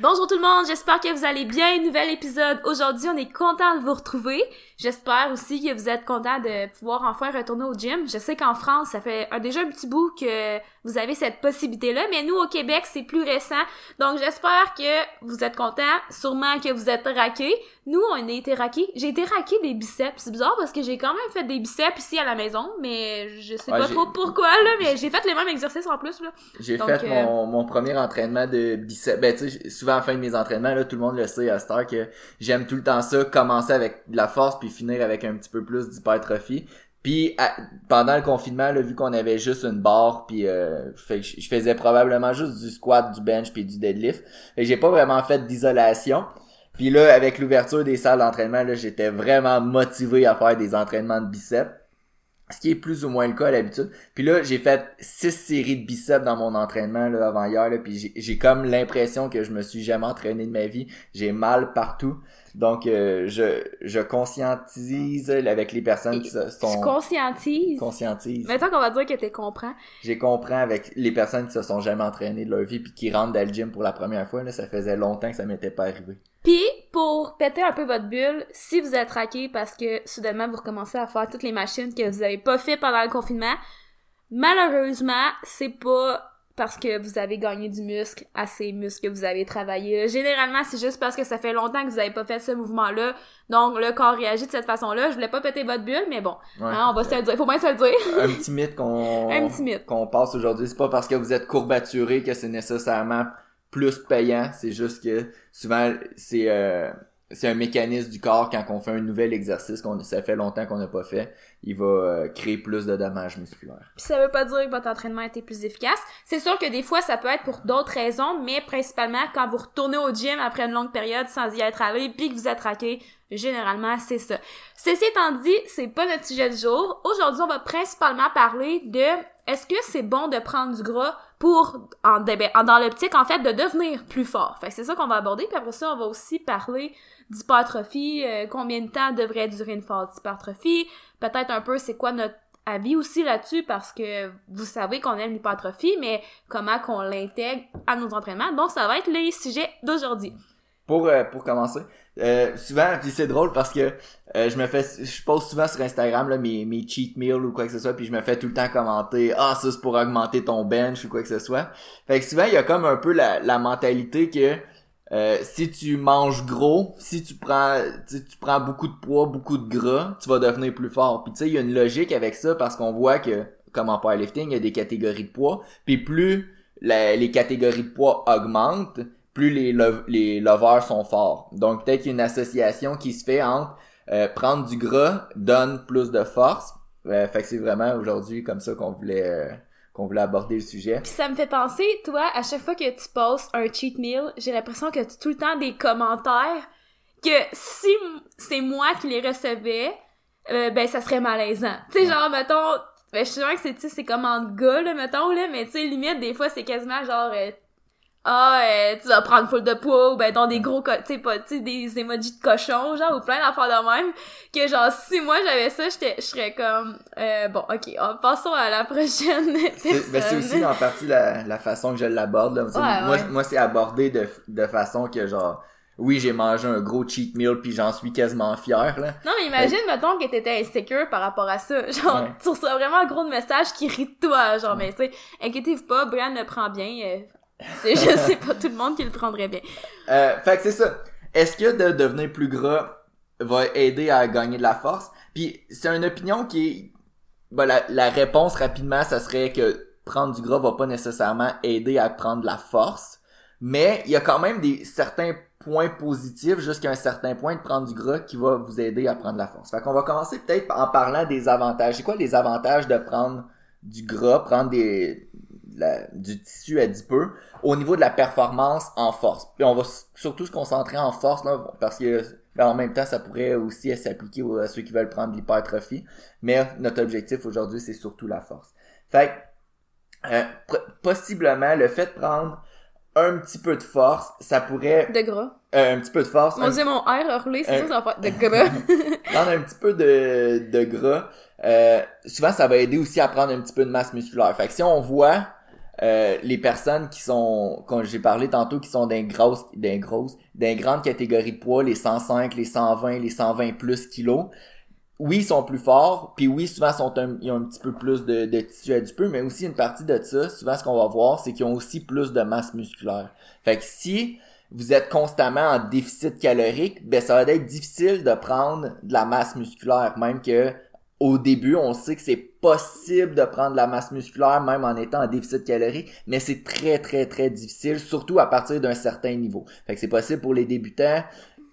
Bonjour tout le monde, j'espère que vous allez bien. Nouvel épisode. Aujourd'hui, on est content de vous retrouver. J'espère aussi que vous êtes content de pouvoir enfin retourner au gym. Je sais qu'en France, ça fait déjà un petit bout que vous avez cette possibilité-là, mais nous, au Québec, c'est plus récent. Donc, j'espère que vous êtes contents. Sûrement que vous êtes raqués. Nous, on a été raqués. J'ai été raqué des biceps. C'est bizarre parce que j'ai quand même fait des biceps ici à la maison, mais je sais Ouais, pas trop pourquoi, là, mais j'ai fait les mêmes exercices en plus, là. J'ai fait euh, mon, mon premier entraînement de biceps. Ben, tu sais, souvent à la fin de mes entraînements, là, tout le monde le sait à cette heure que j'aime tout le temps ça, commencer avec de la force puis finir avec un petit peu plus d'hypertrophie. Puis pendant le confinement, là, vu qu'on avait juste une barre, puis euh, je faisais probablement juste du squat, du bench puis du deadlift. Et j'ai pas vraiment fait d'isolation. Puis là, avec l'ouverture des salles d'entraînement, j'étais vraiment motivé à faire des entraînements de biceps. Ce qui est plus ou moins le cas à l'habitude. Puis là, j'ai fait six séries de biceps dans mon entraînement là, avant hier. Là, puis j'ai- comme l'impression que je me suis jamais entraîné de ma vie. J'ai mal partout. Donc, euh, je, je conscientise avec les personnes qui se- Tu sont... conscientises? Conscientise. Mettons qu'on va dire que t'es comprends. J'ai compris avec les personnes qui se sont jamais entraînées de leur vie puis qui rentrent dans le gym pour la première fois. Là, ça faisait longtemps que ça m'était pas arrivé. Puis, pour péter un peu votre bulle, si vous êtes raqué parce que soudainement vous recommencez à faire toutes les machines que vous avez pas fait pendant le confinement, malheureusement, c'est pas parce que vous avez gagné du muscle à ces muscles que vous avez travaillé. Généralement, c'est juste parce que ça fait longtemps que vous avez pas fait ce mouvement-là. Donc, le corps réagit de cette façon-là. Je voulais pas péter votre bulle, mais bon. Ouais. Hein, on va se le dire. Faut bien se le dire. un petit mythe qu'on Un petit mythe. qu'on passe aujourd'hui. C'est pas parce que vous êtes courbaturé que c'est nécessairement plus payant. C'est juste que souvent c'est euh, c'est un mécanisme du corps quand on fait un nouvel exercice qu'on ça fait longtemps qu'on n'a pas fait, il va euh, créer plus de dommages musculaires. Puis ça veut pas dire que votre entraînement a été plus efficace. C'est sûr que des fois, ça peut être pour d'autres raisons, mais principalement quand vous retournez au gym après une longue période sans y être allé, puis que vous êtes raqué, généralement, c'est ça. Ceci étant dit, c'est pas notre sujet du jour. Aujourd'hui, on va principalement parler de est-ce que c'est bon de prendre du gras pour, en, ben, en- dans l'optique, en fait, de devenir plus fort. Fait c'est ça qu'on va aborder, puis après ça, on va aussi parler d'hypertrophie, euh, combien de temps devrait durer une phase d'hypertrophie, peut-être un peu c'est quoi notre avis aussi là-dessus parce que vous savez qu'on aime l'hypertrophie, mais comment qu'on l'intègre à nos entraînements. Donc, ça va être les sujets d'aujourd'hui. Pour euh, pour commencer, euh, souvent puis c'est drôle parce que euh, je me fais je poste souvent sur Instagram là, mes mes cheat meals ou quoi que ce soit puis je me fais tout le temps commenter ah ça c'est pour augmenter ton bench ou quoi que ce soit. Fait que souvent il y a comme un peu la la mentalité que euh, si tu manges gros, si tu prends sais, tu prends beaucoup de poids, beaucoup de gras, tu vas devenir plus fort. Puis tu sais il y a une logique avec ça parce qu'on voit que comme en powerlifting, il y a des catégories de poids, puis plus la- les catégories de poids augmentent, plus les, lo- les lovers sont forts. Donc peut-être qu'il y a une association qui se fait entre euh, prendre du gras donne plus de force. Euh, fait que c'est vraiment aujourd'hui comme ça qu'on voulait euh, qu'on voulait aborder le sujet. Puis ça me fait penser, toi, à chaque fois que tu postes un cheat meal, j'ai l'impression que tu as tout le temps des commentaires que si c'est moi qui les recevais, euh, ben ça serait malaisant. Tu sais, Ouais. genre, mettons, ben, je suis sûre que c'est, tu sais, c'est comme en gars, là, mettons, là, mais tu sais, limite, des fois, c'est quasiment genre... ah, euh, tu vas prendre full de poids, ou ben dans des gros, tu sais, pas, tu sais, des emojis de cochon, genre, ou plein d'affaires de même, que genre, si moi j'avais ça, j'étais, je serais comme, euh, bon, ok, on- passons à la prochaine C'est ben, c'est aussi en partie la, la façon que je l'aborde. là. Ouais, moi, ouais. moi c'est abordé de, de façon que genre oui j'ai mangé un gros cheat meal puis j'en suis quasiment fier là. Non, mais imagine, mettons, que t'étais insécure par rapport à ça. Genre, Ouais. tu reçois vraiment un gros message qui rit de toi. Genre, mais tu sais, inquiétez-vous pas, Brian le prend bien. euh, je sais pas tout le monde qui le prendrait bien. Euh, fait que c'est ça. Est-ce que de devenir plus gras va aider à gagner de la force? Puis c'est une opinion qui est... Ben, la, la réponse rapidement, ça serait que prendre du gras va pas nécessairement aider à prendre de la force. Mais il y a quand même des certains points positifs jusqu'à un certain point de prendre du gras qui va vous aider à prendre de la force. Fait qu'on va commencer peut-être en parlant des avantages. C'est quoi les avantages de prendre du gras, prendre des, la- du tissu adipeux au niveau de la performance en force. Puis on va surtout se concentrer en force là, parce que ben, en même temps ça pourrait aussi s'appliquer à ceux qui veulent prendre l'hypertrophie. Mais notre objectif aujourd'hui c'est surtout la force. Fait que, euh, possiblement le fait de prendre un petit peu de force, ça pourrait De gras. euh, un petit peu de force, Mon un dieu, mon R a roulé, c'est un- ça, ça va de gras. prendre un petit peu de, de gras, euh, souvent ça va aider aussi à prendre un petit peu de masse musculaire. Fait que si on voit euh, les personnes qui sont, comme j'ai parlé tantôt, qui sont d'un grosses, d'un grosses, d'un grande catégorie de poids, les 105, les 120, les 120 plus kilos, oui, ils sont plus forts, puis oui, souvent sont ils ont un petit peu plus de, de tissu adipeux, mais aussi une partie de ça, souvent ce qu'on va voir, c'est qu'ils ont aussi plus de masse musculaire. Fait que si vous êtes constamment en déficit calorique, ben ça va être difficile de prendre de la masse musculaire, même que au début, on sait que c'est possible de prendre de la masse musculaire même en étant en déficit calorique, mais c'est très très très difficile, surtout à partir d'un certain niveau. Fait que c'est possible pour les débutants.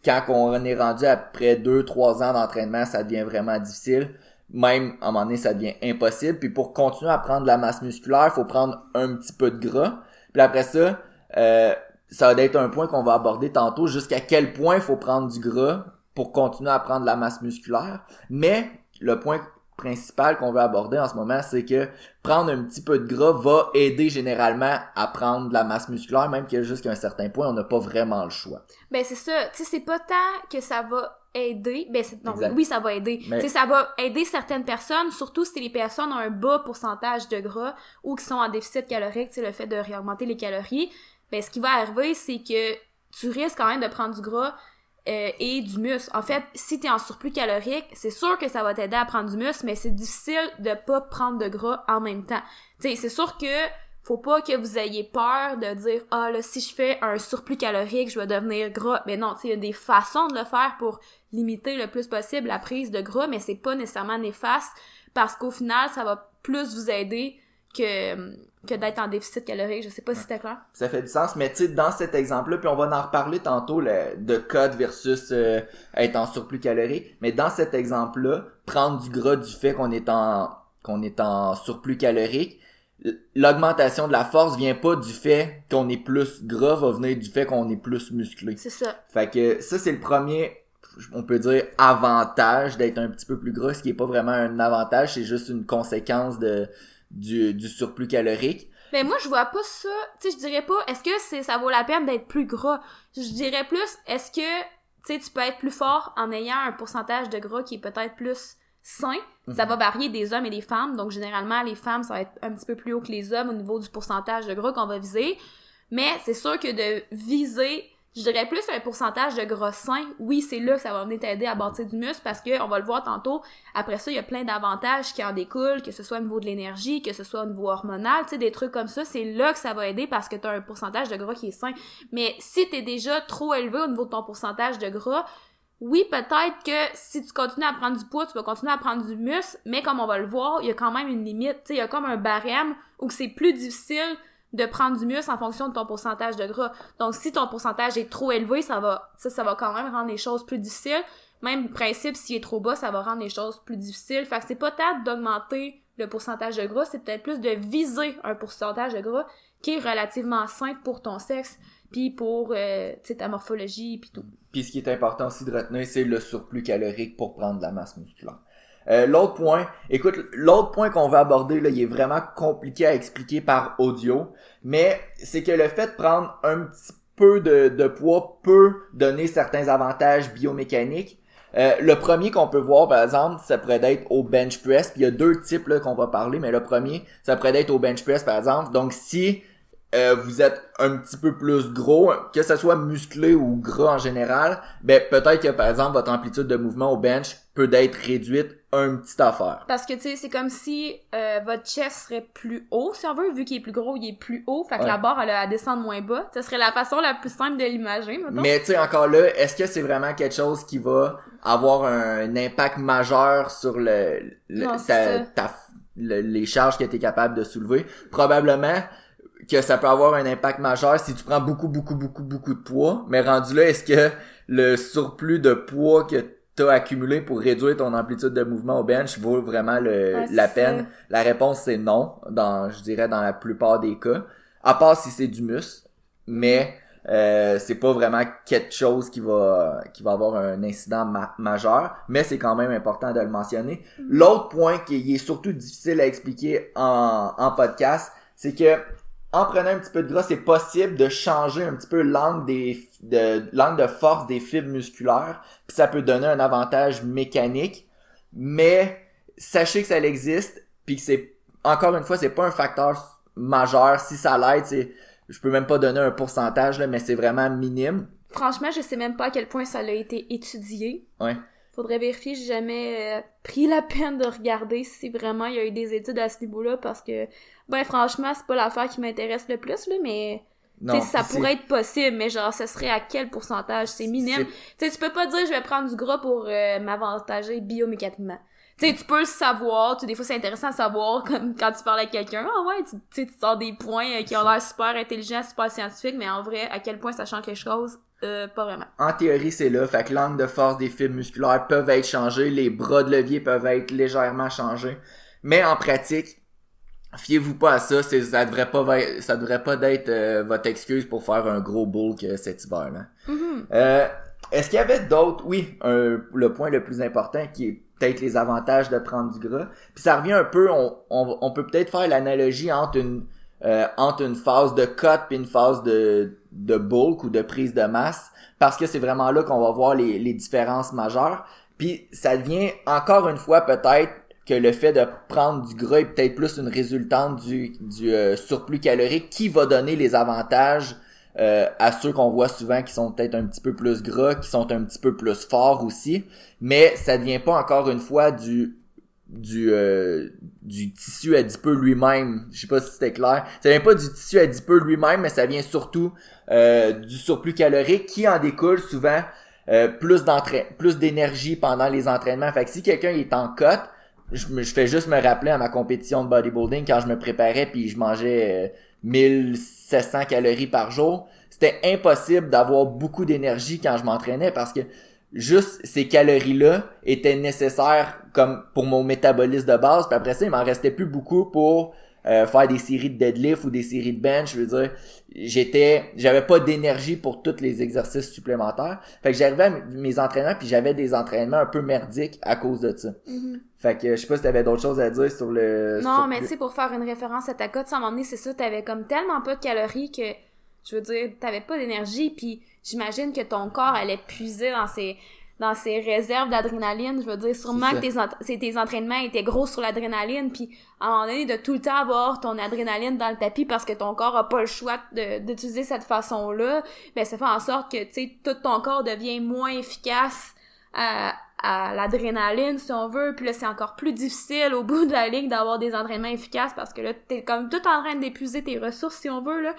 Quand on est rendu après 2-3 ans d'entraînement, ça devient vraiment difficile. Même à un moment donné, ça devient impossible. Puis pour continuer à prendre de la masse musculaire, il faut prendre un petit peu de gras. Puis après ça, euh, ça va être un point qu'on va aborder tantôt, jusqu'à quel point il faut prendre du gras pour continuer à prendre de la masse musculaire. Mais le point principal qu'on veut aborder en ce moment, c'est que prendre un petit peu de gras va aider généralement à prendre de la masse musculaire, même que jusqu'à un certain point, on n'a pas vraiment le choix. Ben c'est ça, tu sais, c'est pas tant que ça va aider, ben non, oui, ça va aider. Tu sais, ça va aider certaines personnes, surtout si les personnes ont un bas pourcentage de gras ou qui sont en déficit calorique, tu sais, le fait de réaugmenter les calories, ben ce qui va arriver, c'est que tu risques quand même de prendre du gras euh, et du muscle. En fait, si tu en surplus calorique, c'est sûr que ça va t'aider à prendre du muscle, mais c'est difficile de pas prendre de gras en même temps. Tu c'est sûr que faut pas que vous ayez peur de dire ah là si je fais un surplus calorique, je vais devenir gras. Mais non, tu il y a des façons de le faire pour limiter le plus possible la prise de gras, mais c'est pas nécessairement néfaste parce qu'au final, ça va plus vous aider que, que d'être en déficit calorique. Je sais pas si c'était clair. Ça fait du sens, mais tu sais, dans cet exemple-là, puis on va en reparler tantôt le, de code versus euh, être en surplus calorique, mais dans cet exemple-là, prendre du gras du fait qu'on est en qu'on est en surplus calorique, l'augmentation de la force vient pas du fait qu'on est plus gras, va venir du fait qu'on est plus musclé. C'est ça. Fait que ça, c'est le premier on peut dire avantage d'être un petit peu plus gras, ce qui est pas vraiment un avantage, c'est juste une conséquence de du, du surplus calorique. Mais moi, je vois pas ça. Tu sais, je dirais pas, est-ce que c'est, ça vaut la peine d'être plus gras? Je dirais plus, est-ce que, tu sais, tu peux être plus fort en ayant un pourcentage de gras qui est peut-être plus sain? Ça mhm. va varier des hommes et des femmes. Donc, généralement, les femmes, ça va être un petit peu plus haut que les hommes au niveau du pourcentage de gras qu'on va viser. Mais c'est sûr que de viser je dirais plus un pourcentage de gras sain. Oui, c'est là que ça va venir t'aider à bâtir du muscle parce que on va le voir tantôt. Après ça, il y a plein d'avantages qui en découlent, que ce soit au niveau de l'énergie, que ce soit au niveau hormonal, tu sais, des trucs comme ça. C'est là que ça va aider parce que tu as un pourcentage de gras qui est sain. Mais si tu es déjà trop élevé au niveau de ton pourcentage de gras, oui, peut-être que si tu continues à prendre du poids, tu vas continuer à prendre du muscle, mais comme on va le voir, il y a quand même une limite. Tu sais, il y a comme un barème où c'est plus difficile de prendre du muscle en fonction de ton pourcentage de gras. Donc, si ton pourcentage est trop élevé, ça va, ça, ça va quand même rendre les choses plus difficiles. Même principe, s'il est trop bas, ça va rendre les choses plus difficiles. Fait que c'est pas tant d'augmenter le pourcentage de gras, c'est peut-être plus de viser un pourcentage de gras qui est relativement simple pour ton sexe, puis pour euh, ta morphologie, puis tout. Puis ce qui est important aussi de retenir, c'est le surplus calorique pour prendre de la masse musculaire. Euh, l'autre point, écoute, l'autre point qu'on va aborder, là, il est vraiment compliqué à expliquer par audio, mais c'est que le fait de prendre un petit peu de, de poids peut donner certains avantages biomécaniques. Euh, le premier qu'on peut voir, par exemple, ça pourrait être au bench press. Il y a deux types là qu'on va parler, mais le premier, ça pourrait être au bench press, par exemple. Donc si euh, vous êtes un petit peu plus gros, que ce soit musclé ou gras en général, ben peut-être que par exemple votre amplitude de mouvement au bench peut être réduite un petit affaire. Parce que tu sais, c'est comme si euh, votre chest serait plus haut, si on veut, vu qu'il est plus gros, il est plus haut, fait que la barre elle à descendre moins bas. Ce serait la façon la plus simple de l'imaginer, Mais tu sais, encore là, est-ce que c'est vraiment quelque chose qui va avoir un impact majeur sur le, les charges que tu es capable de soulever? Probablement que ça peut avoir un impact majeur si tu prends beaucoup, beaucoup, beaucoup, beaucoup de poids. Mais rendu là, est-ce que le surplus de poids que t'as accumulé pour réduire ton amplitude de mouvement au bench vaut vraiment le, la peine? La réponse c'est non, dans, je dirais dans la plupart des cas. À part si c'est du muscle. Mais euh, c'est pas vraiment quelque chose qui va qui va avoir un incident majeur, mais c'est quand même important de le mentionner. Mm-hmm. L'autre point qui est surtout difficile à expliquer en, en podcast, c'est que en prenant un petit peu de gras, c'est possible de changer un petit peu l'angle des de l'angle de force des fibres musculaires, puis ça peut donner un avantage mécanique, mais sachez que ça existe, puis que c'est encore une fois, c'est pas un facteur majeur. Si ça l'aide, c'est, je peux même pas donner un pourcentage, là, mais c'est vraiment minime. Franchement, je sais même pas à quel point ça a été étudié. Ouais. Faudrait vérifier, j'ai jamais euh, pris la peine de regarder si vraiment il y a eu des études à ce niveau-là parce que, ben franchement, c'est pas l'affaire qui m'intéresse le plus, là, mais Non, ça pourrait être possible, mais genre, ce serait à quel pourcentage? C'est minime. Tu sais, tu peux pas dire je vais prendre du gras pour euh, m'avantager biomécaniquement. Tu sais, tu peux le savoir, tu des fois c'est intéressant à savoir, comme quand tu parles avec quelqu'un, ah ouais, tu tu sais, tu sors des points euh, qui ont l'air super intelligents, super scientifiques, mais en vrai, à quel point ça change quelque chose? Euh, pas vraiment. En théorie, c'est là. Fait que l'angle de force des fibres musculaires peuvent être changés, les bras de levier peuvent être légèrement changés. Mais en pratique, fiez-vous pas à ça. Ça devrait pas, ça devrait pas d'être euh, votre excuse pour faire un gros bulk euh, cet hiver. Là. Mhm. Euh, est-ce qu'il y avait d'autres? Oui, un- le point le plus important qui est peut-être les avantages de prendre du gras. Puis ça revient un peu, on, on, on peut peut-être faire l'analogie entre une euh, entre une phase de cut puis une phase de, de bulk ou de prise de masse parce que c'est vraiment là qu'on va voir les, les différences majeures. Puis ça devient encore une fois peut-être que le fait de prendre du gras est peut-être plus une résultante du, euh, surplus calorique qui va donner les avantages euh, à ceux qu'on voit souvent qui sont peut-être un petit peu plus gras, qui sont un petit peu plus forts aussi, mais ça devient pas encore une fois du du euh, du tissu adipeux lui-même. Je sais pas si c'était clair. Ça vient pas du tissu adipeux lui-même, mais ça vient surtout euh, du surplus calorique qui en découle souvent plus d'entraî plus d'énergie pendant les entraînements. Fait que si quelqu'un est en cote, je, fais juste me rappeler à ma compétition de bodybuilding quand je me préparais puis je mangeais euh, 1700 calories par jour. C'était impossible d'avoir beaucoup d'énergie quand je m'entraînais parce que juste ces calories-là étaient nécessaires comme pour mon métabolisme de base. Puis après ça, il m'en restait plus beaucoup pour euh, faire des séries de deadlift ou des séries de bench. Je veux dire, j'étais, j'avais pas d'énergie pour tous les exercices supplémentaires. Fait que j'arrivais à mes entraînements puis j'avais des entraînements un peu merdiques à cause de ça. Mhm. Fait que je sais pas si t'avais d'autres choses à dire sur le. Non, sur- mais tu sais, pour faire une référence à ta cote, sans m'emmener, c'est ça, t'avais comme tellement pas de calories que, je veux dire, t'avais pas d'énergie, puis j'imagine que ton corps allait puiser dans ses, dans ses réserves d'adrénaline. Je veux dire, sûrement que tes, tes entraînements étaient gros sur l'adrénaline, puis à un moment donné, de tout le temps avoir ton adrénaline dans le tapis parce que ton corps a pas le choix d'utiliser cette façon-là, ben ça fait en sorte que, tu sais, tout ton corps devient moins efficace à, à l'adrénaline, si on veut. Puis là, c'est encore plus difficile au bout de la ligne d'avoir des entraînements efficaces parce que là, t'es comme tout en train d'épuiser tes ressources, si on veut, là.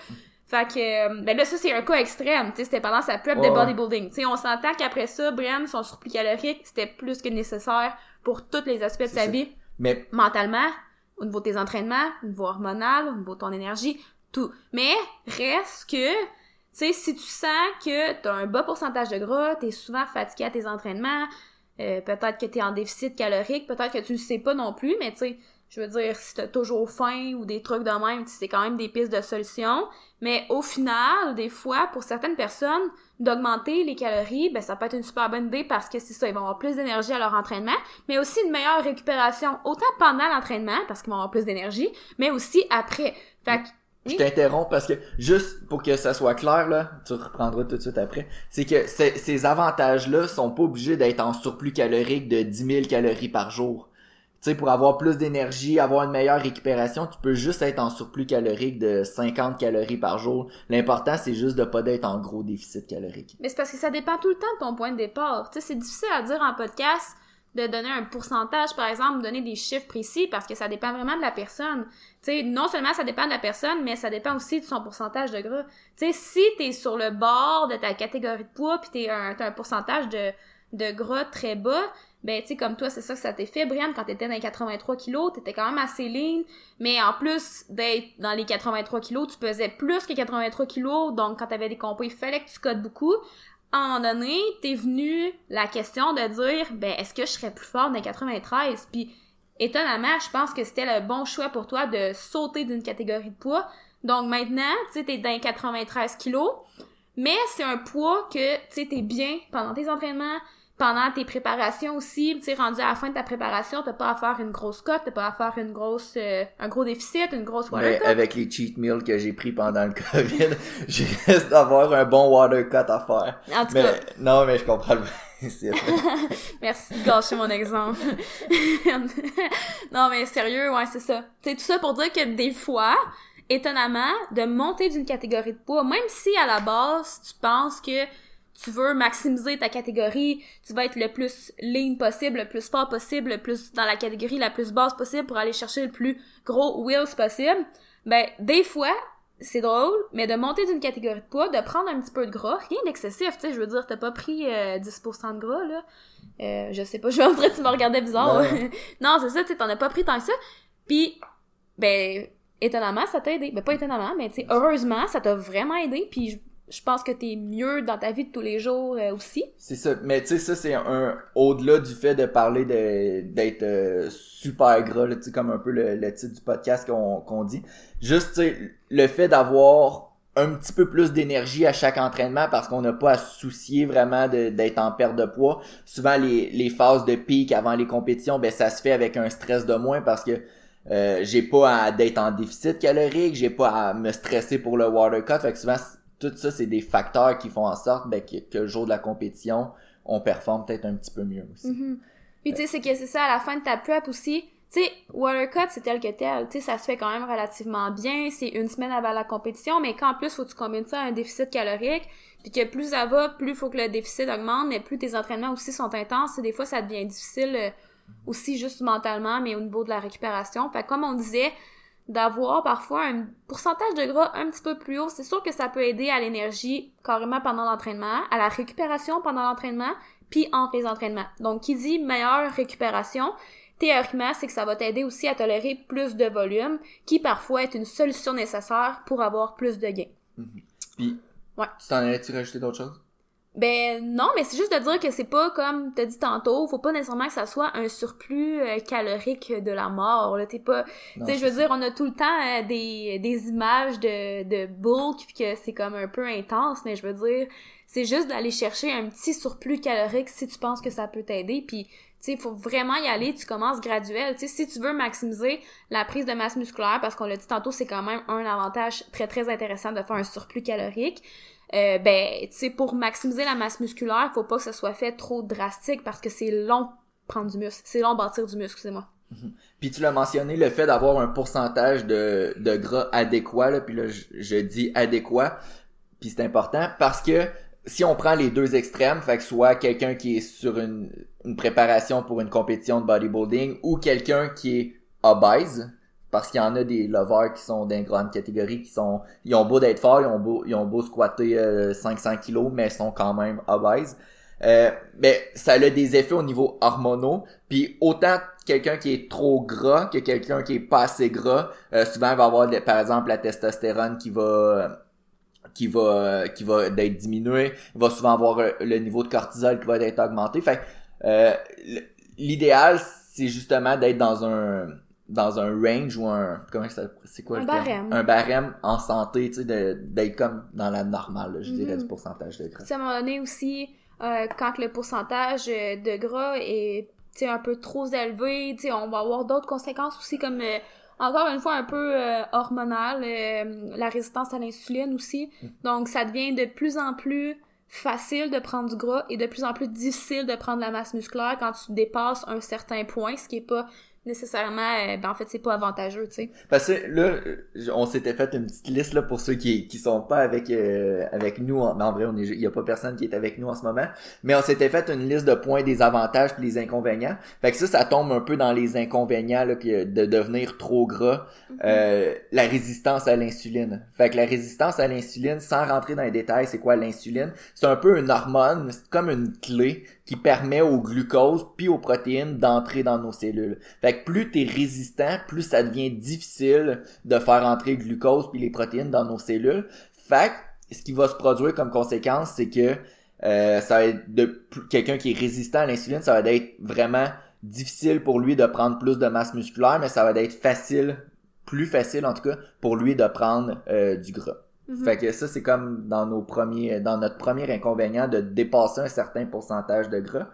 Fait que, euh, ben là, ça, c'est un cas extrême, tu sais, c'était pendant sa prep Ouais, de bodybuilding. Tu on s'entend qu'après ça, Brian, son surplus calorique, c'était plus que nécessaire pour tous les aspects de sa ça. vie Mais mentalement, au niveau de tes entraînements, au niveau hormonal, au niveau de ton énergie, tout. Mais reste que, tu sais, si tu sens que t'as un bas pourcentage de gras, t'es souvent fatigué à tes entraînements, euh, peut-être que t'es en déficit calorique, peut-être que tu le sais pas non plus, mais tu sais, je veux dire, si t'as toujours faim ou des trucs de même, c'est quand même des pistes de solutions. Mais au final, des fois, pour certaines personnes, d'augmenter les calories, ben ça peut être une super bonne idée parce que c'est ça, ils vont avoir plus d'énergie à leur entraînement, mais aussi une meilleure récupération, autant pendant l'entraînement, parce qu'ils vont avoir plus d'énergie, mais aussi après. Fait que, Je t'interromps parce que juste pour que ça soit clair là, tu reprendras tout de suite après. C'est que ces- ces avantages-là sont pas obligés d'être en surplus calorique de 10 000 calories par jour. Tu pour avoir plus d'énergie, avoir une meilleure récupération, tu peux juste être en surplus calorique de 50 calories par jour. L'important, c'est juste de pas d'être en gros déficit calorique. Mais c'est parce que ça dépend tout le temps de ton point de départ. Tu c'est difficile à dire en podcast de donner un pourcentage, par exemple, donner des chiffres précis parce que ça dépend vraiment de la personne. Tu non seulement ça dépend de la personne, mais ça dépend aussi de son pourcentage de gras. Tu sais, si t'es sur le bord de ta catégorie de poids puis t'es un, t'as un pourcentage de, de gras très bas, ben tu sais, comme toi, c'est ça que ça t'est fait, Brian, quand t'étais dans les 83 kilos, t'étais quand même assez lean, mais en plus d'être dans les 83 kilos, tu pesais plus que 83 kilos, donc quand t'avais des compos, il fallait que tu cotes beaucoup à un moment donné, t'es venu la question de dire, ben, est-ce que je serais plus fort dans les 93? Puis, étonnamment, je pense que c'était le bon choix pour toi de sauter d'une catégorie de poids. Donc, maintenant, tu sais, t'es dans les 93 kilos, mais c'est un poids que, tu sais, t'es bien pendant tes entraînements, pendant tes préparations aussi, tu sais, rendu à la fin de ta préparation, t'as pas à faire une grosse cote, t'as pas à faire une grosse, euh, un gros déficit, une grosse water Mais cut. avec les cheat meals que j'ai pris pendant le COVID, j'ai risque d'avoir un bon water cut à faire. En tout Mais cas, non, mais je comprends le principe. Merci de gâcher mon exemple. non, mais sérieux, ouais, c'est ça. C'est tout ça pour dire que des fois, étonnamment, de monter d'une catégorie de poids, même si à la base, tu penses que tu veux maximiser ta catégorie, tu vas être le plus lean possible, le plus fort possible, le plus dans la catégorie la plus basse possible pour aller chercher le plus gros wheels possible, ben, des fois, c'est drôle, mais de monter d'une catégorie de poids, de prendre un petit peu de gras, rien d'excessif, tu sais, je veux dire, t'as pas pris 10% euh, de gras, là. Euh, je sais pas, je vais en train tu me regardais bizarre. non, c'est ça, tu sais, t'en as pas pris tant que ça. Puis, ben, étonnamment, ça t'a aidé. Ben, pas étonnamment, mais tu sais, heureusement, ça t'a vraiment aidé, puis je pense que t'es mieux dans ta vie de tous les jours euh, aussi. C'est ça. Mais tu sais, ça, c'est un, au-delà du fait de parler de, d'être euh, super gras, tu sais, comme un peu le, le titre du podcast qu'on, qu'on dit. Juste, le fait d'avoir un petit peu plus d'énergie à chaque entraînement parce qu'on n'a pas à se soucier vraiment d'être en perte de poids. Souvent, les, les phases de pic avant les compétitions, ben, ça se fait avec un stress de moins parce que euh, j'ai pas à d'être en déficit calorique, j'ai pas à me stresser pour le water cut. Fait que souvent, tout ça, c'est des facteurs qui font en sorte ben, que, le jour de la compétition, on performe peut-être un petit peu mieux aussi. Mm-hmm. Puis tu sais, c'est que c'est ça, à la fin de ta prep aussi, tu sais, Watercut, c'est tel que tel. Tu sais, ça se fait quand même relativement bien. C'est une semaine avant la compétition, mais quand en plus, faut que tu combines ça à un déficit calorique, puis que plus ça va, plus faut que le déficit augmente, mais plus tes entraînements aussi sont intenses. Des fois, ça devient difficile euh, aussi juste mentalement, mais au niveau de la récupération. Fait comme on disait, d'avoir parfois un pourcentage de gras un petit peu plus haut, c'est sûr que ça peut aider à l'énergie carrément pendant l'entraînement, à la récupération pendant l'entraînement, puis entre les entraînements. Donc, qui dit meilleure récupération, théoriquement, c'est que ça va t'aider aussi à tolérer plus de volume, qui parfois est une solution nécessaire pour avoir plus de gains. Mm-hmm. Puis, ouais. tu t'en allais-tu rajouter d'autres choses? Ben non, mais c'est juste de dire que c'est pas comme t'as dit tantôt, faut pas nécessairement que ça soit un surplus euh, calorique de la mort. Là, t'es pas, tu sais, je veux dire, on a tout le temps euh, des, des images de de bulk que c'est comme un peu intense, mais je veux dire, c'est juste d'aller chercher un petit surplus calorique si tu penses que ça peut t'aider, puis tu sais, faut vraiment y aller, tu commences graduel. Tu sais, si tu veux maximiser la prise de masse musculaire, parce qu'on l'a dit tantôt, c'est quand même un avantage très très intéressant de faire un surplus calorique. Euh, ben, tu sais, pour maximiser la masse musculaire, faut pas que ça soit fait trop drastique parce que c'est long prendre du muscle. C'est long bâtir du muscle, excusez-moi. Mhm. Puis tu l'as mentionné, le fait d'avoir un pourcentage de, de gras adéquat, là, puis là, je, dis adéquat, puis c'est important parce que si on prend les deux extrêmes, fait que soit quelqu'un qui est sur une, une préparation pour une compétition de bodybuilding ou quelqu'un qui est obèse, parce qu'il y en a des lovers qui sont d'une grande catégorie qui sont ils ont beau d'être forts ils ont beau ils ont beau squatter 500 euh, kilos mais ils sont quand même obèses. Euh, ben ça a des effets au niveau hormonaux. Puis autant quelqu'un qui est trop gras que quelqu'un qui est pas assez gras euh, souvent il va avoir par exemple la testostérone qui va qui va qui va d'être diminuée. Il va souvent avoir le niveau de cortisol qui va être augmenté. Fait l'idéal c'est justement d'être dans un dans un range ou un comment ça c'est quoi un barème un barème en santé tu sais d'être comme dans la normale je dirais du mhm. pourcentage de gras à un moment donné aussi euh, quand le pourcentage de gras est un peu trop élevé tu sais on va avoir d'autres conséquences aussi comme euh, encore une fois un peu euh, hormonal la résistance à l'insuline aussi mm. donc ça devient de plus en plus facile de prendre du gras et de plus en plus difficile de prendre la masse musculaire quand tu dépasses un certain point, ce qui est pas nécessairement euh, ben en fait c'est pas avantageux tu sais. Parce que là on s'était fait une petite liste là pour ceux qui qui sont pas avec euh, avec nous en, en vrai on est il y a pas personne qui est avec nous en ce moment mais on s'était fait une liste de points des avantages puis les inconvénients. Fait que ça ça tombe un peu dans les inconvénients là que de devenir trop gras mm-hmm. euh, la résistance à l'insuline. Fait que la résistance à l'insuline sans rentrer dans les détails c'est quoi l'insuline? C'est un peu une hormone c'est comme une clé qui permet au glucose puis aux protéines d'entrer dans nos cellules. Fait que plus t'es résistant, plus ça devient difficile de faire entrer le glucose puis les protéines dans nos cellules. Fait que ce qui va se produire comme conséquence, c'est que euh, ça va être de quelqu'un qui est résistant à l'insuline, ça va être vraiment difficile pour lui de prendre plus de masse musculaire, mais ça va être facile, plus facile en tout cas, pour lui de prendre euh, du gras. Mhm. Fait que ça, c'est comme dans nos premiers, dans notre premier inconvénient de dépasser un certain pourcentage de gras.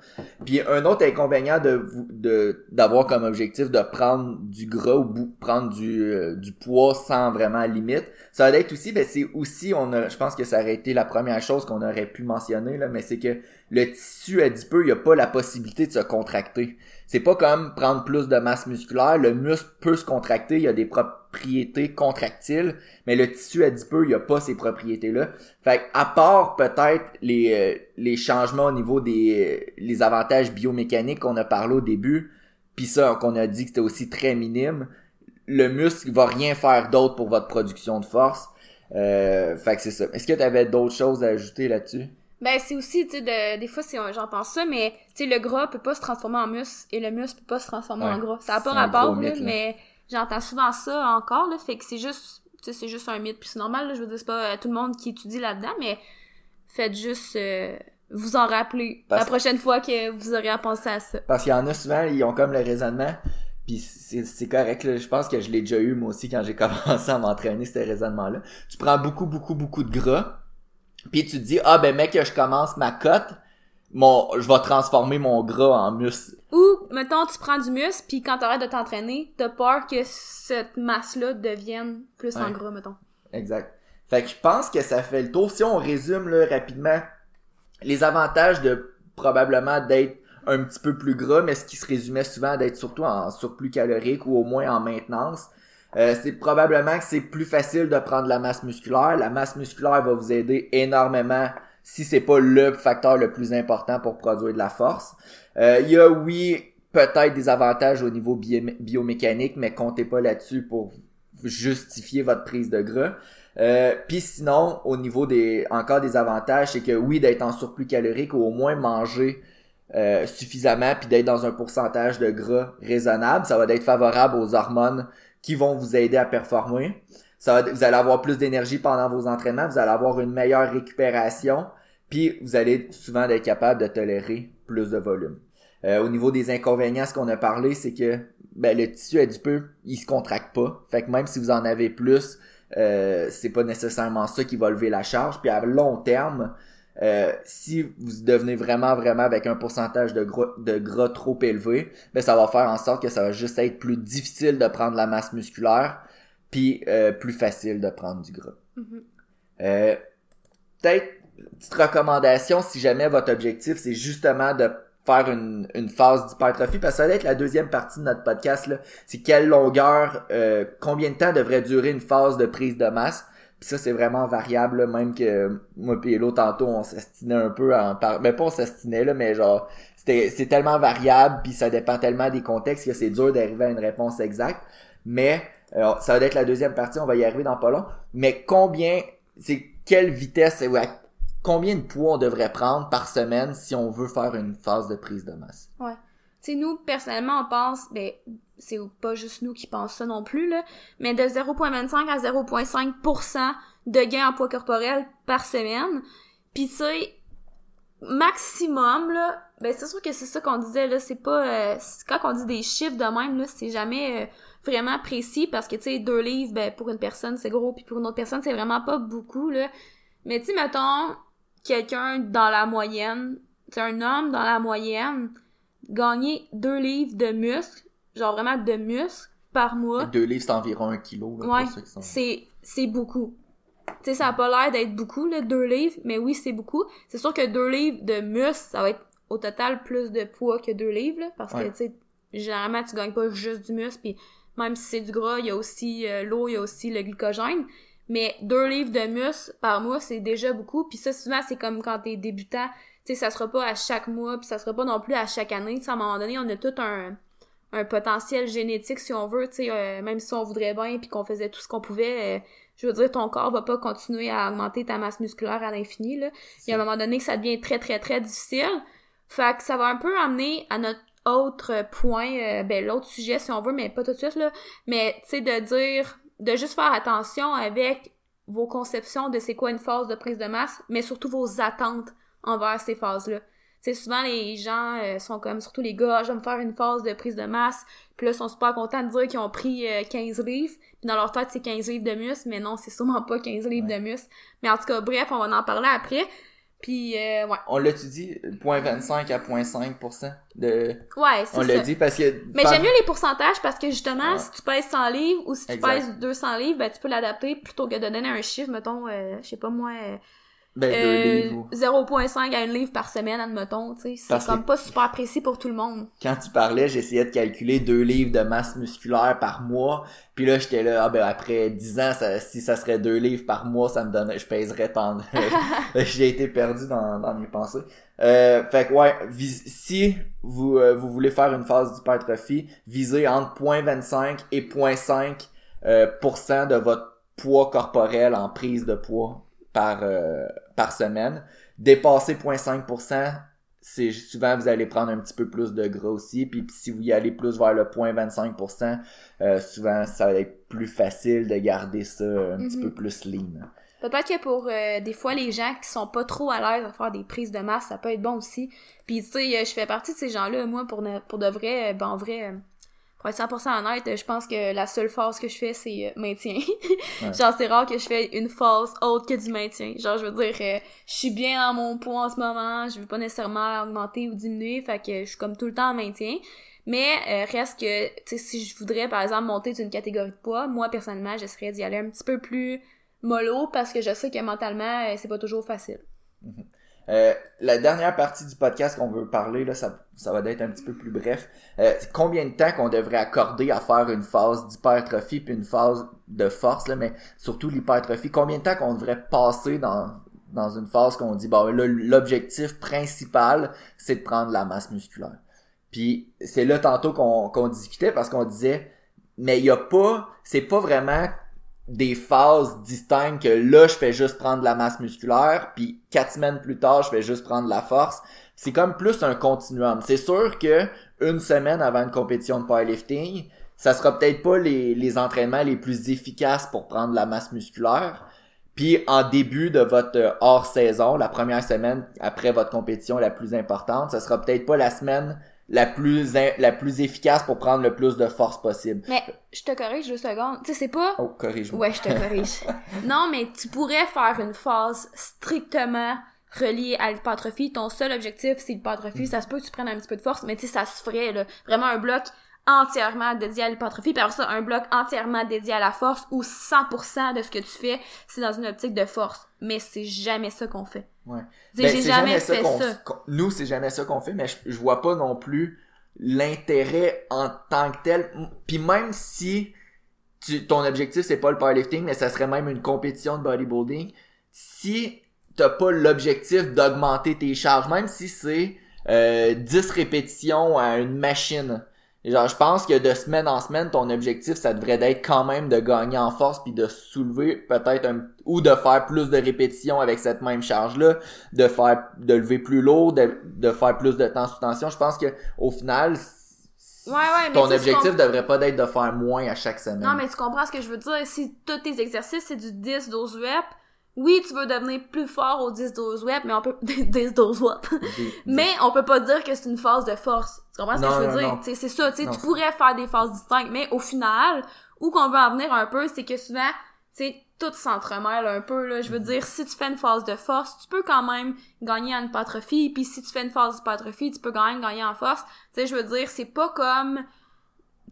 Puis un autre inconvénient de, d'avoir comme objectif de prendre du gras ou prendre du, euh, du poids sans vraiment limite, ça va être aussi, ben c'est aussi, on a, je pense que ça aurait été la première chose qu'on aurait pu mentionner, là, mais c'est que le tissu adipeux, il n'y a pas la possibilité de se contracter. C'est pas comme prendre plus de masse musculaire, le muscle peut se contracter, il y a des propriétés contractiles, mais le tissu adipeux, il a pas ces propriétés-là. Fait à part peut-être les, euh, les changements au niveau des les avantages biomécaniques qu'on a parlé au début, puis ça qu'on a dit que c'était aussi très minime, le muscle va rien faire d'autre pour votre production de force. Euh, fait que c'est ça. Est-ce que tu avais d'autres choses à ajouter là-dessus? Ben, c'est aussi, tu sais, de, des fois, c'est, j'en pense ça, mais, tu sais, le gras peut pas se transformer en muscle et le muscle peut pas se transformer en gras. Ça a pas rapport, là, mais j'entends souvent ça encore, là, fait que c'est juste, tu sais, c'est juste un mythe, puis c'est normal, là, je veux dire, c'est pas euh, tout le monde qui étudie là-dedans, mais faites juste euh, vous en rappeler la prochaine fois que vous aurez à penser à ça. Parce qu'il y en a souvent, ils ont comme le raisonnement, puis c'est correct, là, je pense que je l'ai déjà eu, moi aussi, quand j'ai commencé à m'entraîner, ce raisonnement-là. Tu prends beaucoup, beaucoup, beaucoup de gras, puis tu te dis ah ben mec je commence ma cote mon je vais transformer mon gras en muscle. Ou mettons tu prends du muscle puis quand t'arrêtes de t'entraîner t'as peur que cette masse là devienne plus en gras mettons. Exact. Fait que je pense que ça fait le tour. Si on résume là rapidement les avantages de probablement d'être un petit peu plus gras mais ce qui se résumait souvent d'être surtout en surplus calorique ou au moins en maintenance euh, c'est probablement que c'est plus facile de prendre la masse musculaire. La masse musculaire va vous aider énormément si c'est pas le facteur le plus important pour produire de la force. Euh, il y a oui peut-être des avantages au niveau biomécanique, mais comptez pas là-dessus pour justifier votre prise de gras. Euh, Puis sinon, au niveau des encore des avantages, c'est que oui, d'être en surplus calorique ou au moins manger euh, suffisamment puis d'être dans un pourcentage de gras raisonnable, ça va être favorable aux hormones qui vont vous aider à performer. Ça vous allez avoir plus d'énergie pendant vos entraînements, vous allez avoir une meilleure récupération, puis vous allez souvent être capable de tolérer plus de volume. Euh, au niveau des inconvénients, ce qu'on a parlé, c'est que ben, le tissu adipeux, il se contracte pas. Fait que même si vous en avez plus, euh, c'est pas nécessairement ça qui va lever la charge. Puis à long terme, euh, si vous devenez vraiment, vraiment avec un pourcentage de gras, de gras trop élevé, ben ça va faire en sorte que ça va juste être plus difficile de prendre la masse musculaire, puis euh, plus facile de prendre du gras. Mm-hmm. euh, Peut-être petite recommandation si jamais votre objectif c'est justement de faire une, une phase d'hypertrophie parce que ça va être la deuxième partie de notre podcast là c'est quelle longueur euh, combien de temps devrait durer une phase de prise de masse puis ça, c'est vraiment variable, même que moi et l'autre tantôt, on s'estinait un peu en par... Mais ben, pas on s'estinait, là, mais genre, c'était, c'est tellement variable, puis ça dépend tellement des contextes que c'est dur d'arriver à une réponse exacte. Mais, alors, ça va être la deuxième partie, on va y arriver dans pas long. Mais combien, c'est quelle vitesse, ouais, combien de poids on devrait prendre par semaine si on veut faire une phase de prise de masse? Ouais. Tu sais, nous, personnellement, on pense, ben, c'est pas juste nous qui pensons ça non plus, là, mais de 0.25 à 0.5% de gain en poids corporel par semaine. Puis tu sais, maximum, là, ben c'est sûr que c'est ça qu'on disait, là, c'est pas... Euh, quand on dit des chiffres de même, là, c'est jamais euh, vraiment précis, parce que, tu sais, deux livres, ben, pour une personne, c'est gros, puis pour une autre personne, c'est vraiment pas beaucoup, là. Mais tu mettons, quelqu'un dans la moyenne, c'est un homme dans la moyenne, gagner deux livres de muscles, genre vraiment de muscles par mois. Deux livres, c'est environ un kilo. Là, ouais, c'est, c'est beaucoup. Tu sais, ça a pas l'air d'être beaucoup, là, deux livres, mais oui, c'est beaucoup. C'est sûr que deux livres de muscles, ça va être au total plus de poids que deux livres, là, parce que, tu sais, généralement, tu gagnes pas juste du muscle, puis même si c'est du gras, il y a aussi euh, l'eau, il y a aussi le glycogène. Mais deux livres de muscles par mois, c'est déjà beaucoup. Puis ça, souvent, c'est comme quand t'es débutant, tu sais, ça sera pas à chaque mois, puis ça sera pas non plus à chaque année. à un moment donné, on a tout un, un potentiel génétique si on veut, tu sais, euh, même si on voudrait bien puis qu'on faisait tout ce qu'on pouvait, euh, je veux dire, ton corps va pas continuer à augmenter ta masse musculaire à l'infini, là. Il y a un moment donné que ça devient très, très, très difficile. Fait que ça va un peu amener à notre autre point, euh, ben, l'autre sujet si on veut, mais pas tout de suite, là. Mais, tu sais, de dire, de juste faire attention avec vos conceptions de c'est quoi une phase de prise de masse, mais surtout vos attentes envers ces phases-là. C'est souvent les gens euh, sont comme surtout les gars, je vais me faire une phase de prise de masse, puis là ils sont super contents de dire qu'ils ont pris 15 euh, livres, puis dans leur tête c'est 15 livres de muscle, mais non, c'est sûrement pas 15 livres de muscle. Mais en tout cas, bref, on va en parler après. Puis euh, ouais. On l'a-tu dit 0.25 à 0.5% de Ouais, c'est On l'a dit parce que Mais j'aime mieux les pourcentages parce que justement, si tu pèses 100 livres ou si tu pèses 200 livres, ben tu peux l'adapter plutôt que de donner un chiffre, mettons je sais pas moi Ben, deux euh, livres. ou- 0.5 à 1 livre par semaine, admettons, tu sais. C'est comme que- pas super précis pour tout le monde. Quand tu parlais, j'essayais de calculer deux livres de masse musculaire par mois. Puis là, j'étais là, ah ben après 10 ans, ça- si ça serait deux livres par mois, ça me donnerait, je pèserais tant. J'ai été perdu dans, dans mes pensées. Euh, fait que ouais, vis- si vous, euh, vous voulez faire une phase d'hypertrophie, visez entre 0.25 et 0.5 euh, pourcent de votre poids corporel en prise de poids par, euh, par semaine. Dépasser 0.5%, c'est souvent vous allez prendre un petit peu plus de gras aussi. Puis si vous y allez plus vers le 0.25%, euh, souvent ça va être plus facile de garder ça un petit Mhm. peu plus lean. Peut-être que pour euh, des fois les gens qui sont pas trop à l'aise à faire des prises de masse, ça peut être bon aussi. Puis tu sais, euh, je fais partie de ces gens-là. Moi, pour, ne- pour de vrai, euh, ben en vrai, euh, pour être 100% honnête, je pense que la seule phase que je fais, c'est euh, maintien. Genre, c'est rare que je fais une phase autre que du maintien. Genre, je veux dire, euh, je suis bien dans mon poids en ce moment, je veux pas nécessairement augmenter ou diminuer, fait que je suis comme tout le temps en maintien. Mais euh, reste que, tu sais, si je voudrais, par exemple, monter d'une catégorie de poids, moi, personnellement, j'essaierais d'y aller un petit peu plus mollo parce que je sais que mentalement, c'est pas toujours facile. Euh, la dernière partie du podcast qu'on veut parler, là, ça, ça va être un petit peu plus bref. Euh, combien de temps qu'on devrait accorder à faire une phase d'hypertrophie puis une phase de force, là, mais surtout l'hypertrophie, combien de temps qu'on devrait passer dans, dans une phase qu'on dit, bon, là, l'objectif principal, c'est de prendre la masse musculaire? Puis c'est là tantôt qu'on qu'on discutait parce qu'on disait, mais il y a pas, c'est pas vraiment des phases distinctes que là je fais juste prendre la masse musculaire puis quatre semaines plus tard je fais juste prendre la force. C'est comme plus un continuum. C'est sûr que une semaine avant une compétition de powerlifting ça sera peut-être pas les, entraînements les plus efficaces pour prendre la masse musculaire. Puis en début de votre hors saison la première semaine après votre compétition la plus importante ça sera peut-être pas la semaine la plus in- la plus efficace pour prendre le plus de force possible Mais je te corrige deux secondes. Tu sais, c'est pas. oh corrige-moi Ouais, je te corrige. non, mais tu pourrais faire une phase strictement reliée à l'hypertrophie. Ton seul objectif, c'est l'hypertrophie. Ça se peut que tu prennes un petit peu de force, mais tu sais, ça se ferait, là. Vraiment un bloc entièrement dédié à l'hypertrophie, puis ça, un bloc entièrement dédié à la force, où 100% de ce que tu fais, c'est dans une optique de force. Mais c'est jamais ça qu'on fait. Ouais. Ben, j'ai c'est jamais, fait ça. nous, c'est jamais ça qu'on fait, mais je, je vois pas non plus l'intérêt en tant que tel. Puis même si tu, ton objectif c'est pas le powerlifting, mais ça serait même une compétition de bodybuilding, si t'as pas l'objectif d'augmenter tes charges, même si c'est euh, 10 répétitions à une machine. Genre, je pense que de semaine en semaine, ton objectif, ça devrait être quand même de gagner en force puis de soulever peut-être un ou de faire plus de répétitions avec cette même charge-là, de faire de lever plus lourd, de, de faire plus de temps sous tension. Je pense que au final, Ouais, ouais, ton objectif devrait pas être de faire moins à chaque semaine. Non, mais tu comprends ce que je veux dire. Si tous tes exercices, c'est du 10-12 reps, oui, tu veux devenir plus fort au 10-12 reps, mais on peut... 10-12 reps. Des- Mais on peut pas dire que c'est une phase de force. Tu comprends ce Non, que je veux non, dire? C'est ça, tu sais, tu pourrais faire des phases distinctes, mais au final, où qu'on veut en venir un peu, c'est que souvent, tu sais, tout s'entremêle un peu, là. Je veux Mhm. dire, si tu fais une phase de force, tu peux quand même gagner en hypertrophie, puis si tu fais une phase d'hypertrophie, tu peux quand même gagner en force. Tu sais, je veux dire, c'est pas comme,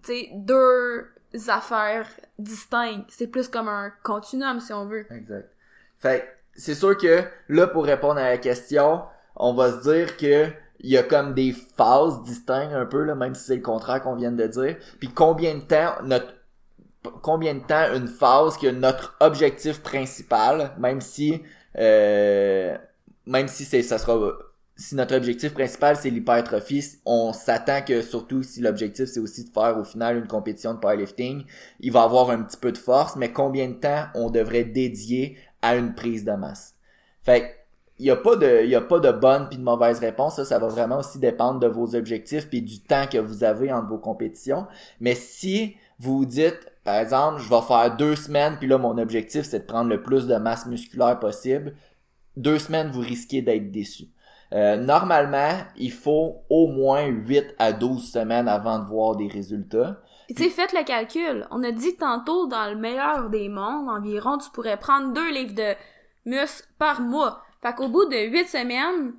tu sais, deux affaires distinctes. C'est plus comme un continuum, si on veut. Exact. Fait c'est sûr que là, pour répondre à la question, on va se dire que il y a comme des phases distinctes un peu, là, même si c'est le contraire qu'on vient de dire. Puis combien de temps notre combien de temps une phase que notre objectif principal, même si euh, même si c'est ça sera si notre objectif principal c'est l'hypertrophie, on s'attend que surtout si l'objectif c'est aussi de faire au final une compétition de powerlifting, il va avoir un petit peu de force, mais combien de temps on devrait dédier à une prise de masse. Fait il y a pas de y a pas de bonne puis de mauvaise réponse, ça, ça va vraiment aussi dépendre de vos objectifs puis du temps que vous avez entre vos compétitions. Mais si vous vous dites par exemple, je vais faire deux semaines puis là mon objectif c'est de prendre le plus de masse musculaire possible, deux semaines vous risquez d'être déçu. Euh, normalement, il faut au moins 8 à 12 semaines avant de voir des résultats. Puis tu sais, faites le calcul. On a dit tantôt, dans le meilleur des mondes, environ, tu pourrais prendre deux livres de muscles par mois. Fait qu'au bout de huit semaines,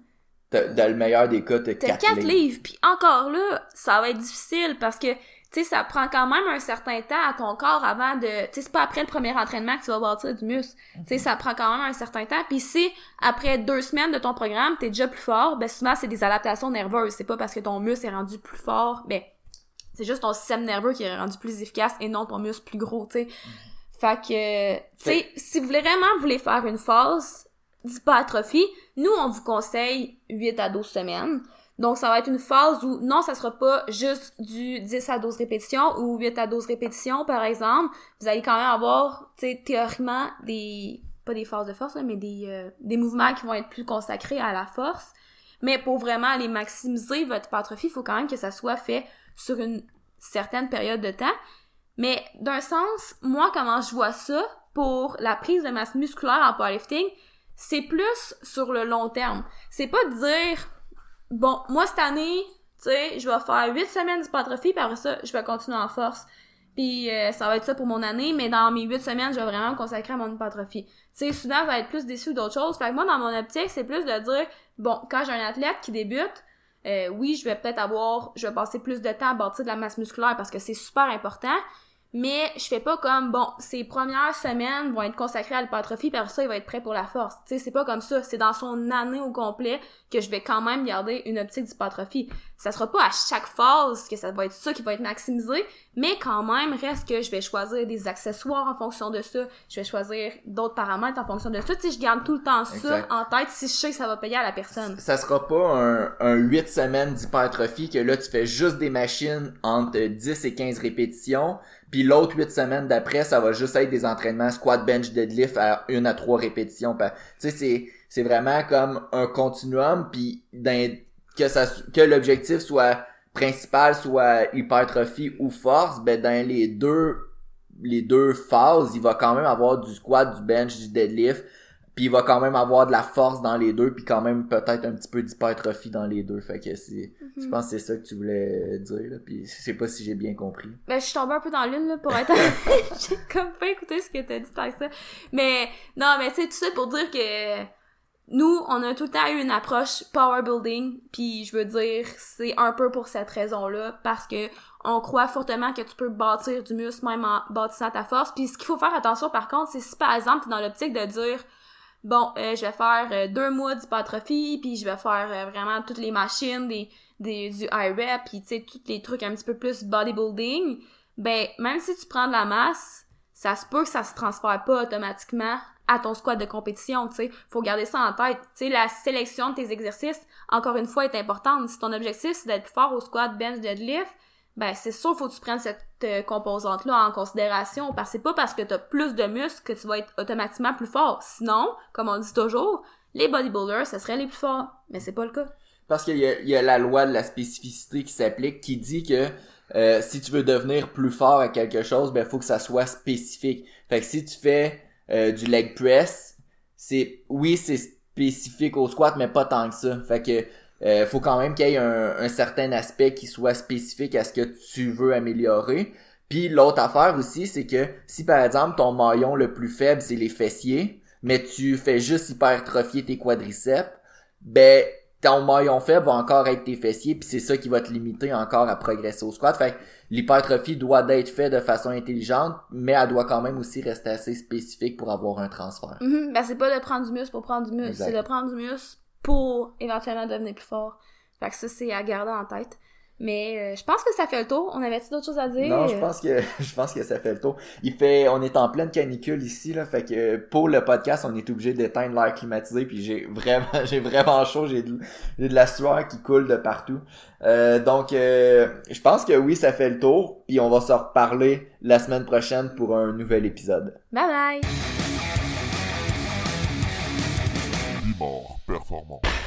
T'as- Dans le meilleur des cas, t'as t'as 4 quatre livres. livres. Puis encore là, ça va être difficile parce que, tu tu sais, ça prend quand même un certain temps à ton corps avant de, tu sais, c'est pas après le premier entraînement que tu vas bâtir du muscle. Tu sais, ça prend quand même un certain temps. Puis si après deux semaines de ton programme, t'es déjà plus fort, ben souvent c'est des adaptations nerveuses. C'est pas parce que ton muscle est rendu plus fort, ben c'est juste ton système nerveux qui est rendu plus efficace et non ton muscle plus gros, tu sais. Fait que, tu sais, si vous voulez vraiment voulez faire une phase d'hypertrophie, nous, on vous conseille 8 à 12 semaines. Donc, ça va être une phase où, non, ça sera pas juste du 10 à 12 répétitions ou 8 à 12 répétitions, par exemple. Vous allez quand même avoir, tu sais, théoriquement, des, pas des phases de force, mais des, euh, des mouvements qui vont être plus consacrés à la force. Mais pour vraiment aller maximiser votre hypertrophie, il faut quand même que ça soit fait sur une certaine période de temps. Mais d'un sens, moi, comment je vois ça pour la prise de masse musculaire en powerlifting, c'est plus sur le long terme. C'est pas de dire, bon, moi, cette année, tu sais, je vais faire 8 semaines d'hypertrophie, puis après ça, je vais continuer en force. Puis euh, ça va être ça pour mon année, mais dans mes 8 semaines, je vais vraiment me consacrer à mon hypertrophie. Tu sais, souvent, ça va être plus déçu d'autres choses. Fait que moi, dans mon optique, c'est plus de dire, bon, quand j'ai un athlète qui débute, euh, oui, je vais peut-être avoir, je vais passer plus de temps à bâtir de la masse musculaire parce que c'est super important, mais je fais pas comme bon ses premières semaines vont être consacrées à l'hypertrophie après ça il va être prêt pour la force. Tu sais c'est pas comme ça. C'est dans son année au complet que je vais quand même garder une optique d'hypertrophie. Ça sera pas à chaque phase que ça va être ça qui va être maximisé mais quand même reste que je vais choisir des accessoires en fonction de ça. Je vais choisir d'autres paramètres en fonction de ça. Tu sais je garde tout le temps ça en tête si je sais que ça va payer à la personne. Ça sera pas un, un 8 semaines d'hypertrophie que là tu fais juste des machines entre 10 et 15 répétitions puis l'autre huit semaines d'après, ça va juste être des entraînements squat, bench, deadlift à une à trois répétitions. Tu sais, c'est, c'est vraiment comme un continuum. Puis que ça que l'objectif soit principal, soit hypertrophie ou force, ben dans les deux les deux phases, il va quand même avoir du squat, du bench, du deadlift, puis il va quand même avoir de la force dans les deux, puis quand même peut-être un petit peu d'hypertrophie dans les deux. Fait que c'est, je pense que c'est ça que tu voulais dire, là. Puis je sais pas si j'ai bien compris. Ben, je suis tombée un peu dans l'une, là, pour être J'ai comme pas écouté ce que t'as dit avec ça. Mais, non, mais c'est tout ça pour dire que nous, on a tout le temps eu une approche power building, puis je veux dire, c'est un peu pour cette raison-là, parce que on croit fortement que tu peux bâtir du muscle même en bâtissant ta force. Puis ce qu'il faut faire attention, par contre, c'est si par exemple, t'es dans l'optique de dire bon, euh, je vais faire euh, deux mois d'hypertrophie, puis je vais faire euh, vraiment toutes les machines, des, des, du high rep, puis tu sais, tous les trucs un petit peu plus bodybuilding, ben, même si tu prends de la masse, ça se peut que ça se transfère pas automatiquement à ton squat de compétition, tu sais. Faut garder ça en tête. Tu sais, la sélection de tes exercices, encore une fois, est importante. Si ton objectif, c'est d'être fort au squat, bench, deadlift, ben c'est sûr faut que tu prennes cette euh, composante là en considération parce que c'est pas parce que tu as plus de muscles que tu vas être automatiquement plus fort. Sinon, comme on dit toujours, les bodybuilders, ce serait les plus forts, mais c'est pas le cas. Parce qu'il y, y, a la loi de la spécificité qui s'applique qui dit que euh, si tu veux devenir plus fort à quelque chose, ben faut que ça soit spécifique. Fait que si tu fais euh, du leg press, c'est oui, c'est spécifique au squat mais pas tant que ça. Fait que euh, faut quand même qu'il y ait un, certain aspect qui soit spécifique à ce que tu veux améliorer. Puis l'autre affaire aussi, c'est que si par exemple ton maillon le plus faible c'est les fessiers, mais tu fais juste hypertrophier tes quadriceps, ben ton maillon faible va encore être tes fessiers, puis c'est ça qui va te limiter encore à progresser au squat. Fait l'hypertrophie doit être faite de façon intelligente, mais elle doit quand même aussi rester assez spécifique pour avoir un transfert. Mm-hmm. ben c'est pas de prendre du muscle pour prendre du muscle, c'est de prendre du muscle pour éventuellement devenir plus fort. Fait que ça, c'est à garder en tête. Mais euh, je pense que ça fait le tour. On avait-tu d'autres choses à dire? Non, je pense que je pense que ça fait le tour. Il fait on est en pleine canicule ici là, fait que pour le podcast, on est obligé d'éteindre l'air climatisé puis j'ai vraiment j'ai vraiment chaud, j'ai de, de la sueur qui coule de partout. Euh, donc euh, je pense que oui, ça fait le tour puis on va se reparler la semaine prochaine pour un nouvel épisode. Bye bye. Performant.